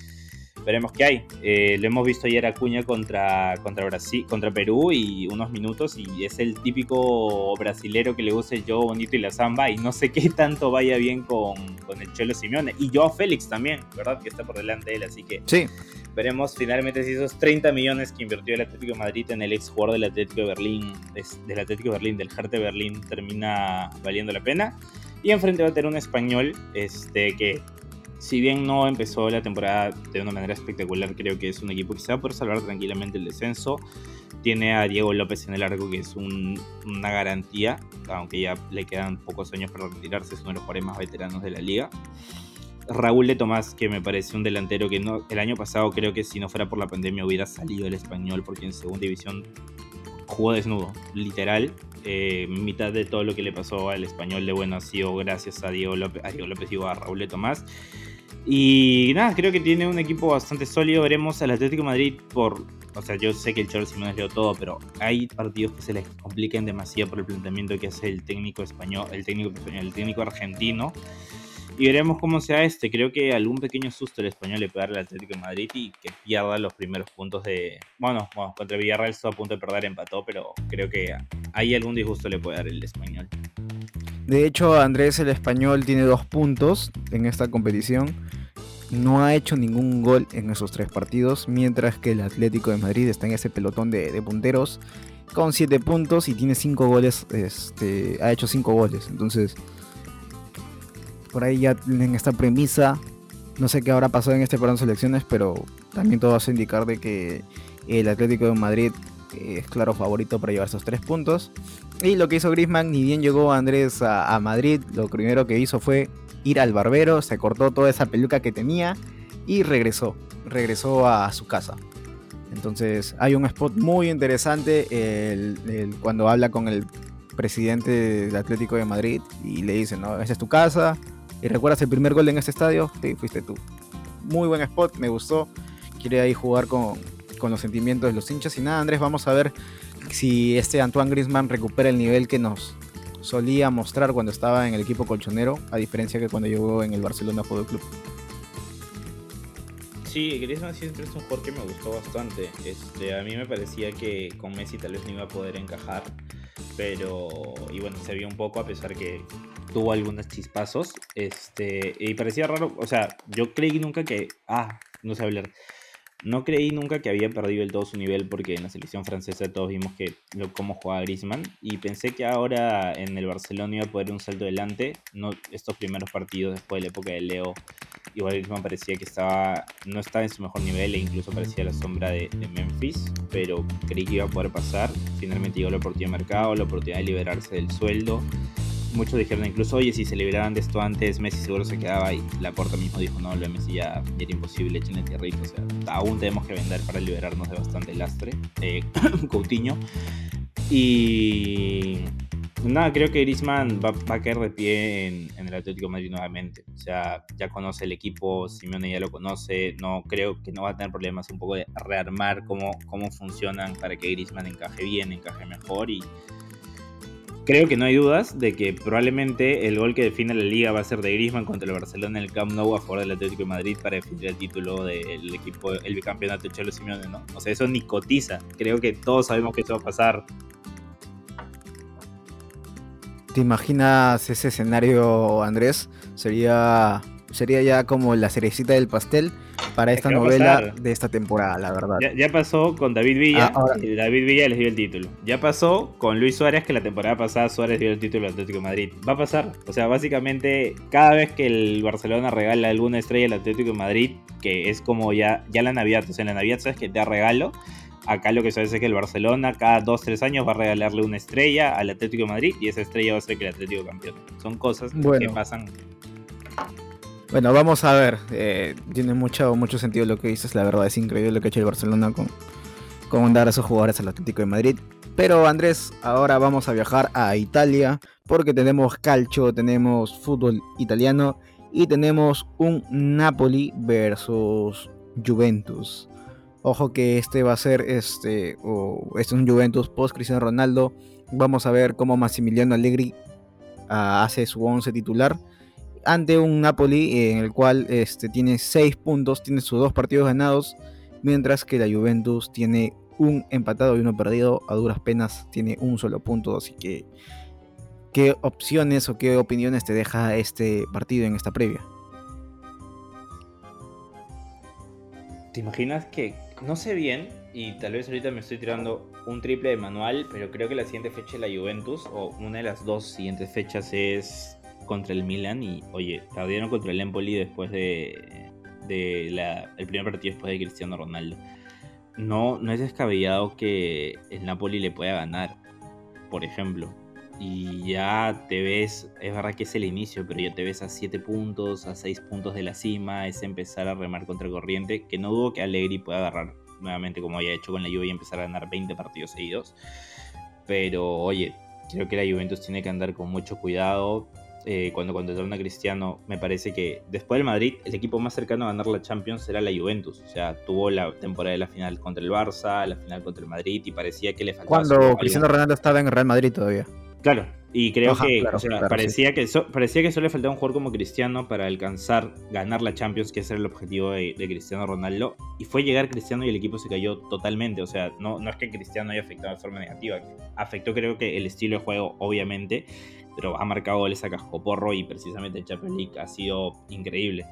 veremos qué hay. Eh, lo hemos visto ayer a Cuña contra, contra, Brasil, contra Perú y unos minutos y es el típico brasilero que le gusta el yo bonito y la samba y no sé qué tanto vaya bien con, con el Chelo Simeone. Y yo a Félix también, ¿verdad? Que está por delante de él, así que sí. veremos finalmente si esos 30 millones que invirtió el Atlético de Madrid en el ex jugador del Atlético de Berlín, del Atlético de Berlín, del Hertha Berlín, termina valiendo la pena. Y enfrente va a tener un español este, que si bien no empezó la temporada de una manera espectacular, creo que es un equipo que se va a poder salvar tranquilamente el descenso. Tiene a Diego López en el arco, que es una garantía, aunque ya le quedan pocos años para retirarse, es uno de los jugadores más veteranos de la liga. Raúl de Tomás, que me parece un delantero que no, el año pasado creo que si no fuera por la pandemia hubiera salido el español, porque en segunda división jugó desnudo, literal. Eh, mitad de todo lo que le pasó al español de bueno ha sido gracias a Diego López, a Diego López y a Raúl Tomás. Y nada, creo que tiene un equipo bastante sólido. Veremos al Atlético Madrid por. O sea, yo sé que el Cholo Simeone leo todo, pero hay partidos que se les complican demasiado por el planteamiento que hace el técnico español, el técnico el técnico argentino. Y veremos cómo sea este. Creo que algún pequeño susto el español le puede dar al Atlético de Madrid y que pierda los primeros puntos de. Bueno, bueno contra Villarreal estuvo a punto de perder, empató, pero creo que ahí algún disgusto le puede dar el español. De hecho, Andrés el español tiene dos puntos en esta competición. No ha hecho ningún gol en esos tres partidos, mientras que el Atlético de Madrid está en ese pelotón de, punteros con siete puntos y tiene cinco goles. Este, ha hecho cinco goles. Entonces, por ahí ya tienen esta premisa. No sé qué habrá pasado en este parón de selecciones, pero también todo hace indicar de que el Atlético de Madrid es claro favorito para llevar esos tres puntos. Y lo que hizo Griezmann, ni bien llegó Andrés a, Madrid, lo primero que hizo fue ir al barbero, se cortó toda esa peluca que tenía y regresó, regresó a su casa. Entonces hay un spot muy interesante cuando habla con el presidente del Atlético de Madrid y le dice, no, esa es tu casa. ¿Y recuerdas el primer gol en este estadio? Sí, fuiste tú. Muy buen spot, me gustó. Quiere ahí jugar con, con los sentimientos de los hinchas. Y nada, Andrés, vamos a ver si este Antoine Grisman recupera el nivel que nos solía mostrar cuando estaba en el equipo colchonero, a diferencia que cuando llegó en el Barcelona Fútbol Club. Sí, Griezmann siempre es un jugador que me gustó bastante. Este, a mí me parecía que con Messi tal vez no iba a poder encajar, pero y bueno, se vio un poco a pesar que tuvo algunos chispazos, este, y parecía raro, o sea, yo creí nunca que, ah, no sé hablar, no creí nunca que había perdido el todo su nivel porque en la selección francesa todos vimos que lo, cómo jugaba Griezmann y pensé que ahora en el Barcelona iba a poder un salto adelante. No, estos primeros partidos después de la época de Leo, igual Griezmann parecía que estaba no estaba en su mejor nivel e incluso parecía la sombra de, Memphis, pero creí que iba a poder pasar. Finalmente llegó la oportunidad de mercado, la oportunidad de liberarse del sueldo muchos dijeron incluso, oye, si se liberaban de esto antes, Messi seguro se quedaba y la porta mismo dijo, no, lo Messi ya, era imposible, echenle tierrito, o sea, aún tenemos que vender para liberarnos de bastante lastre, eh, Coutinho. Y nada, creo que Griezmann va, a caer de pie en, el Atlético de Madrid nuevamente. O sea, ya conoce el equipo, Simeone ya lo conoce. No creo que no va a tener problemas un poco de rearmar cómo, cómo funcionan para que Griezmann encaje bien, encaje mejor y Creo que no hay dudas de que probablemente el gol que define la liga va a ser de Griezmann contra el Barcelona en el Camp Nou a favor del Atlético de Madrid para definir el título del equipo, el bicampeonato de Cholo Simeone, ¿no? O sea, eso ni cotiza. Creo que todos sabemos que eso va a pasar. ¿Te imaginas ese escenario, Andrés? Sería, sería ya como la cerecita del pastel para esta novela de esta temporada, la verdad. Ya, pasó con David Villa, ah, y David Villa les dio el título. Ya pasó con Luis Suárez, que la temporada pasada Suárez dio el título al Atlético de Madrid. Va a pasar. O sea, básicamente, cada vez que el Barcelona regala alguna estrella al Atlético de Madrid, que es como ya, ya la Navidad, o sea, en la Navidad sabes que te da regalo. Acá lo que se es que el Barcelona cada 2-3 años va a regalarle una estrella al Atlético de Madrid y esa estrella va a ser que el Atlético campeón. Son cosas que pasan bueno, vamos a ver. Eh, tiene mucho, mucho sentido lo que dices. La verdad es increíble lo que ha hecho el Barcelona con, con dar a esos jugadores al Atlético de Madrid. Pero Andrés, ahora vamos a viajar a Italia porque tenemos calcio, tenemos fútbol italiano y tenemos un Napoli versus Juventus. Ojo que este va a ser este, o este es un Juventus post Cristiano Ronaldo. Vamos a ver cómo Massimiliano Allegri ah, hace su once titular ante un Napoli en el cual este, tiene 6 puntos, tiene sus dos partidos ganados, mientras que la Juventus tiene un empatado y uno perdido, a duras penas tiene un solo punto, así que ¿qué opciones o qué opiniones te deja este partido en esta previa? ¿Te imaginas que, no sé bien, y tal vez ahorita me estoy tirando un triple de manual, pero creo que la siguiente fecha de la Juventus, o una de las dos siguientes fechas es contra el Milan, y oye, perdieron contra el Empoli después de, el primer partido después de Cristiano Ronaldo. No, no es descabellado que el Napoli le pueda ganar, por ejemplo y ya te ves, es verdad que es el inicio, pero ya te ves a 7 puntos, a 6 puntos de la cima, es empezar a remar contra corriente, que no dudo que Allegri pueda agarrar nuevamente como haya hecho con la Juve y empezar a ganar 20 partidos seguidos. Pero oye, creo que la Juventus tiene que andar con mucho cuidado. Eh, cuando contrataron a Cristiano, me parece que después del Madrid, el equipo más cercano a ganar la Champions era la Juventus. O sea, tuvo la temporada de la final contra el Barça, la final contra el Madrid y parecía que le faltaba. Cuando Cristiano Ronaldo estaba en Real Madrid todavía. Claro, y creo que parecía, que parecía que solo le faltaba un jugador como Cristiano para alcanzar, ganar la Champions, que ese era el objetivo de, Cristiano Ronaldo. Y fue llegar Cristiano y el equipo se cayó totalmente. O sea, no, no es que Cristiano haya afectado de forma negativa. Afectó creo que el estilo de juego, obviamente, pero ha marcado goles a cascoporro y precisamente el Champions League ha sido increíble.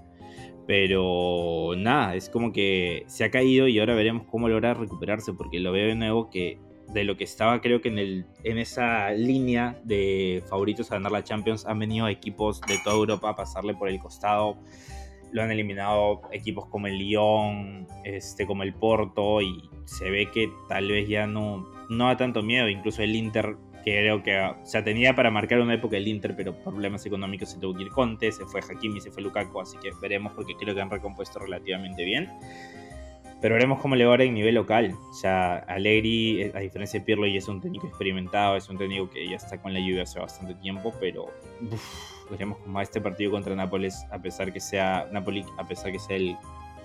Pero nada, es como que se ha caído y ahora veremos cómo logra recuperarse, porque lo veo de nuevo que de lo que estaba creo que en, el, en esa línea de favoritos a ganar la Champions han venido equipos de toda Europa a pasarle por el costado. Lo han eliminado equipos como el Lyon, este, como el Porto y se ve que tal vez ya no, no da tanto miedo. Incluso el Inter, creo que o sea, tenía para marcar una época el Inter, pero problemas económicos se tuvo que ir Conte, se fue Hakimi, se fue Lukaku, así que veremos porque creo que han recompuesto relativamente bien. Pero veremos cómo le va ahora en nivel local. O sea, Allegri, eh, a diferencia de Pirlo, ya es un técnico experimentado, es un técnico que ya está con la lluvia hace bastante tiempo, pero veremos cómo va este partido contra Nápoles, a pesar que sea Napoli, a pesar que sea el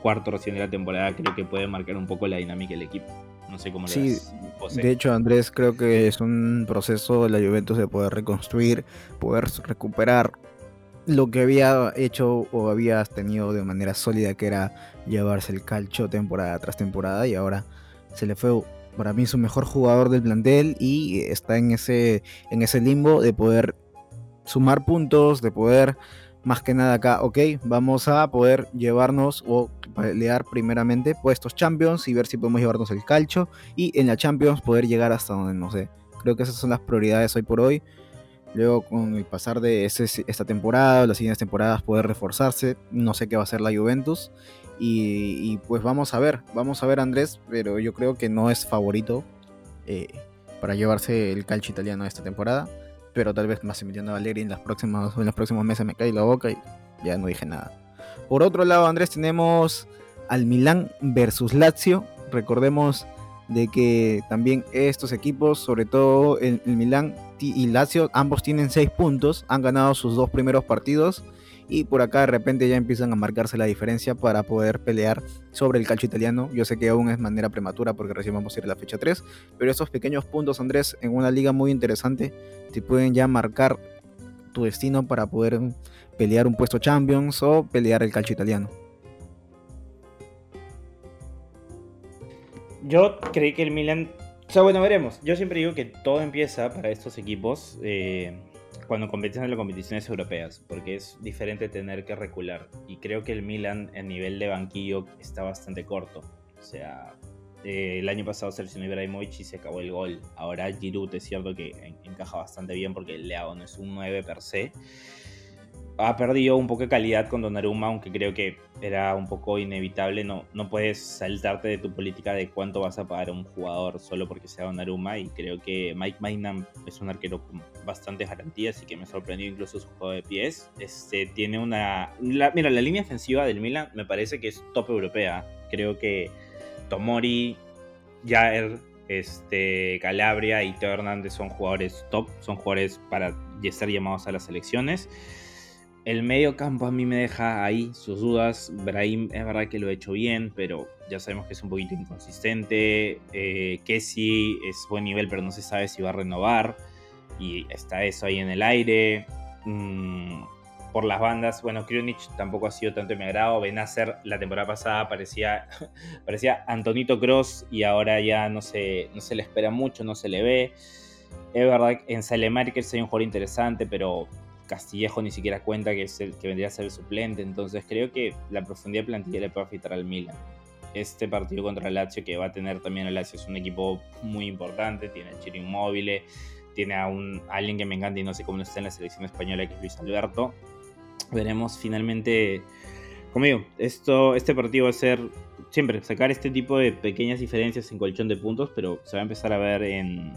cuarto recién de la temporada, creo que puede marcar un poco la dinámica del equipo. No sé cómo lo sí, De hecho, Andrés, creo que es un proceso de la Juventus de poder reconstruir, poder recuperar lo que había hecho o habías tenido de manera sólida, que era llevarse el calcho temporada tras temporada, y ahora se le fue para mí su mejor jugador del plantel y está en ese, en ese limbo de poder sumar puntos, de poder más que nada acá, ok, vamos a poder llevarnos o pelear primeramente puestos Champions y ver si podemos llevarnos el calcho y en la Champions poder llegar hasta donde no sé. Creo que esas son las prioridades hoy por hoy. Luego, con el pasar de esta temporada, las siguientes temporadas, poder reforzarse. No sé qué va a hacer la Juventus. Y, pues vamos a ver, vamos a ver Andrés, pero yo creo que no es favorito eh, para llevarse el calcio italiano esta temporada. Pero tal vez más a Valeri en, las próximas, en los próximos meses me cae la boca y ya no dije nada. Por otro lado, Andrés, tenemos al Milán versus Lazio. Recordemos de que también estos equipos, sobre todo el, el Milán y Lazio, ambos tienen 6 puntos, han ganado sus dos primeros partidos y por acá de repente ya empiezan a marcarse la diferencia para poder pelear sobre el calcio italiano. Yo sé que aún es manera prematura porque recién vamos a ir a la fecha 3, pero esos pequeños puntos, Andrés, en una liga muy interesante, te pueden ya marcar tu destino para poder pelear un puesto Champions o pelear el calcio italiano. Yo creí que el Milan. O sea, bueno, veremos. Yo siempre digo que todo empieza para estos equipos eh, cuando compiten en las competiciones europeas, porque es diferente tener que recular. Y creo que el Milan, en nivel de banquillo, está bastante corto. O sea, eh, el año pasado se lesionó Ibrahimovic y se acabó el gol. Ahora Giroud es cierto que encaja bastante bien porque el Leao no es un 9 per se ha perdido un poco de calidad con Donnarumma, aunque creo que era un poco inevitable. No, no puedes saltarte de tu política de cuánto vas a pagar a un jugador solo porque sea Donnarumma. Y creo que Mike Maynard es un arquero con bastantes garantías y que me sorprendió incluso su juego de pies. Este, tiene una. mira, la línea ofensiva del Milan me parece que es top europea. Creo que Tomori, Jair, este, Calabria y Teo Hernández son jugadores top, son jugadores para ser llamados a las selecciones. El medio campo a mí me deja ahí sus dudas. Brahim es verdad que lo ha hecho bien, pero ya sabemos que es un poquito inconsistente. Eh, sí es buen nivel, pero no se sabe si va a renovar. Y está eso ahí en el aire. Mm, por las bandas, bueno, Krunic tampoco ha sido tanto de mi agrado. Benacer la temporada pasada parecía, parecía Antonito Cross y ahora ya no se, no se le espera mucho, no se le ve. Es verdad que en Salemarkers hay un jugador interesante, pero Castillejo ni siquiera cuenta que, es el, que vendría a ser el suplente. Entonces creo que la profundidad de plantilla le puede afectar al Milan. Este partido contra el Lazio que va a tener también el Lazio es un equipo muy importante, tiene a Chiro Inmóvil, tiene a, un, alguien que me encanta y no sé cómo está en la selección española, que es Luis Alberto. Veremos finalmente, como digo, esto, este partido va a ser siempre sacar este tipo de pequeñas diferencias en colchón de puntos, pero se va a empezar a ver en,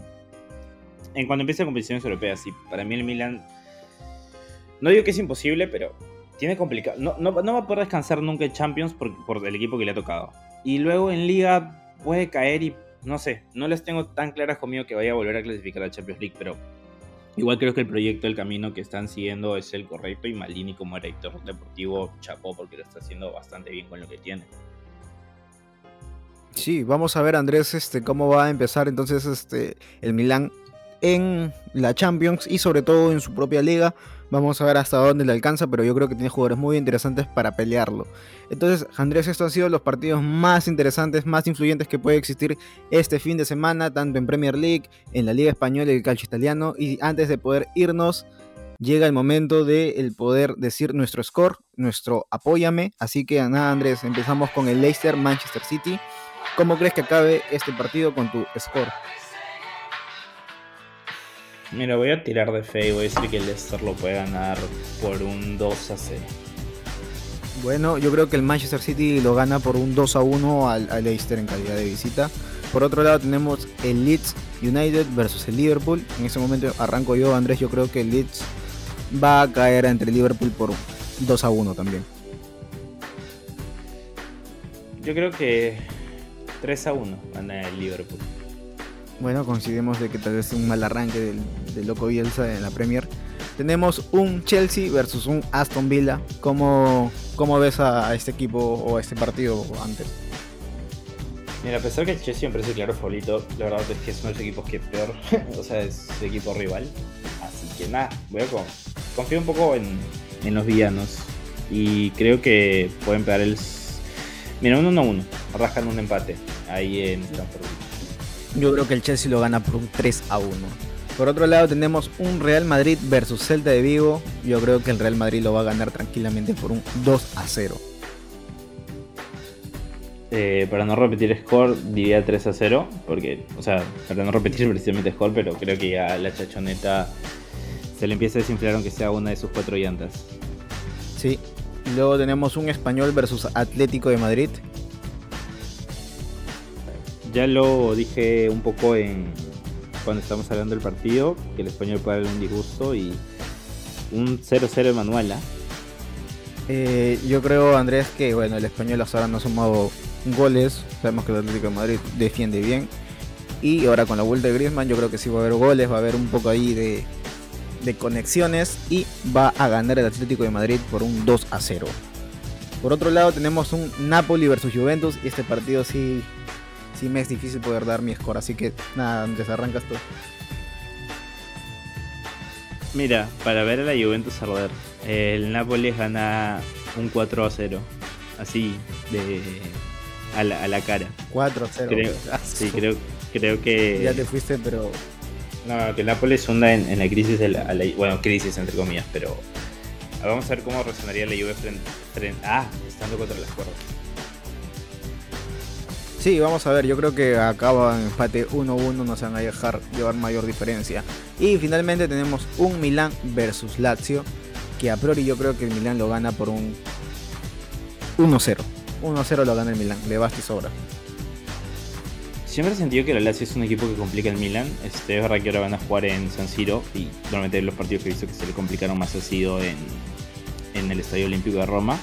en cuando empiece competiciones europeas. Y para mí el Milan, no digo que es imposible, pero tiene complicado. No, no, va a poder descansar nunca en Champions por, por el equipo que le ha tocado. Y luego en Liga puede caer y no sé, no les tengo tan claras conmigo que vaya a volver a clasificar a Champions League, pero igual creo que el proyecto, el camino que están siguiendo es el correcto y Malini como director deportivo chapó porque lo está haciendo bastante bien con lo que tiene. Sí, vamos a ver Andrés este cómo va a empezar entonces este el Milán en la Champions y sobre todo en su propia liga Vamos a ver hasta dónde le alcanza, pero yo creo que tiene jugadores muy interesantes para pelearlo. Entonces, Andrés, estos han sido los partidos más interesantes, más influyentes que puede existir este fin de semana, tanto en Premier League, en la Liga Española y el Calcio Italiano. Y antes de poder irnos, llega el momento de el poder decir nuestro score, nuestro apóyame. Así que nada, Andrés, empezamos con el Leicester Manchester City. ¿Cómo crees que acabe este partido con tu score? Mira, voy a tirar de fe y voy a decir que el Leicester lo puede ganar por un 2 a 0. Bueno, yo creo que el Manchester City lo gana por un 2 a 1 al, Leicester en calidad de visita. Por otro lado tenemos el Leeds United versus el Liverpool. En ese momento arranco yo, Andrés, yo creo que el Leeds va a caer entre el Liverpool por 2 a 1 también. Yo creo que 3 a 1 gana el Liverpool. Bueno, coincidimos de que tal vez un mal arranque del, loco Bielsa en la Premier. Tenemos un Chelsea versus un Aston Villa. ¿Cómo, cómo ves a, este equipo o a este partido antes? Mira, a pesar que el Chelsea me parece claro favorito, la verdad es que es uno de los equipos que peor, o sea, es su equipo rival. Así que nada, voy a confío un poco en, en, los villanos. Y creo que pueden pegar el. Mira, un 1-1, rascan un empate ahí en Stamford yo creo que el Chelsea lo gana por un 3 a 1. Por otro lado tenemos un Real Madrid versus Celta de Vigo. Yo creo que el Real Madrid lo va a ganar tranquilamente por un 2 a 0. Eh, para no repetir score, diría 3 a 0. Porque, o sea, para no repetir precisamente score, pero creo que ya la chachoneta se le empieza a desinflar aunque sea una de sus cuatro llantas. Sí. Luego tenemos un español versus Atlético de Madrid ya lo dije un poco en cuando estamos hablando del partido, que el español puede haber un disgusto y un 0-0 de Manuela. Eh, yo creo, Andrés, que bueno, el español hasta ahora no ha sumado goles. Sabemos que el Atlético de Madrid defiende bien. Y ahora con la vuelta de Griezmann, yo creo que sí va a haber goles, va a haber un poco ahí de, de conexiones y va a ganar el Atlético de Madrid por un 2 a 0. Por otro lado tenemos un Napoli versus Juventus y este partido sí sí me es difícil poder dar mi score. Así que nada, Andrés, arrancas tú. Mira, para ver a la Juventus arder, el Nápoles gana un 4 a 0. Así, de a la, cara. 4 a 0. Creo, sí, creo, creo que. Ya te fuiste, pero. No, que el Nápoles hunda en, la crisis, de la, bueno, crisis entre comillas, pero. Vamos a ver cómo reaccionaría la Juve frente, frente. Ah, estando contra las cuerdas. Sí, vamos a ver, yo creo que acaba en empate 1-1, no se van a dejar llevar mayor diferencia. Y finalmente tenemos un Milan versus Lazio, que a priori yo creo que el Milan lo gana por un 1-0. 1-0 lo gana el Milan, le basta y sobra. Siempre he sentido que el Lazio es un equipo que complica el Milan. Este, es verdad que ahora van a jugar en San Siro y normalmente los partidos que he visto que se le complicaron más ha sido en, en el Estadio Olímpico de Roma.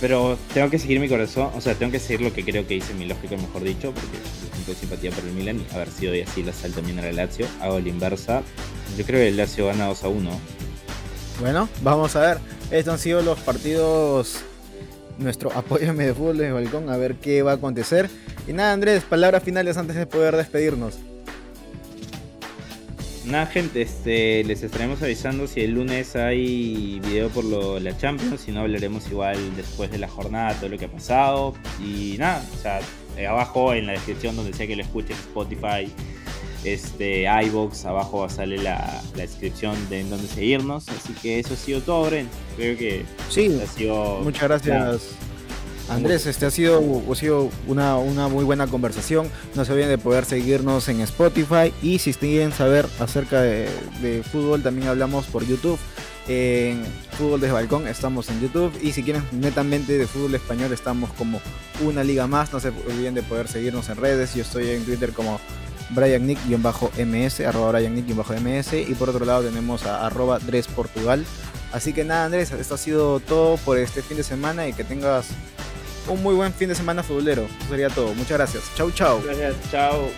Pero tengo que seguir mi corazón, o sea, tengo que seguir lo que creo que hice mi lógica, mejor dicho, porque tengo simpatía por el Milan y haber sido y así la sal también la Lazio. Hago la inversa. Yo creo que el Lazio gana 2 a 1. Bueno, vamos a ver. Estos han sido los partidos. Nuestro apoyo de fútbol de balcón, a ver qué va a acontecer. Y nada, Andrés, palabras finales antes de poder despedirnos. Nada gente, este, les estaremos avisando si el lunes hay video por lo, la Champions, si no hablaremos igual después de la jornada, todo lo que ha pasado. Y nada, o sea, eh, abajo en la descripción donde sea que lo escuchen, Spotify, este, iBox, abajo sale la, la descripción de en dónde seguirnos. Así que eso ha sido todo, Bren. Creo que sí, ha sido. Muchas gracias. Andrés, este ha sido, ha sido una, una, muy buena conversación. No se olviden de poder seguirnos en Spotify y si quieren saber acerca de, fútbol, también hablamos por YouTube. En Fútbol de Balcón estamos en YouTube y si quieren netamente de fútbol español estamos como una liga más. No se olviden de poder seguirnos en redes. Yo estoy en Twitter como Brian Nick-ms, arroba Brian Nick-ms y por otro lado tenemos a arroba Dres Portugal. Así que nada Andrés, esto ha sido todo por este fin de semana y que tengas un muy buen fin de semana futbolero. Eso sería todo. Muchas gracias. Chau, chau. Gracias, chao.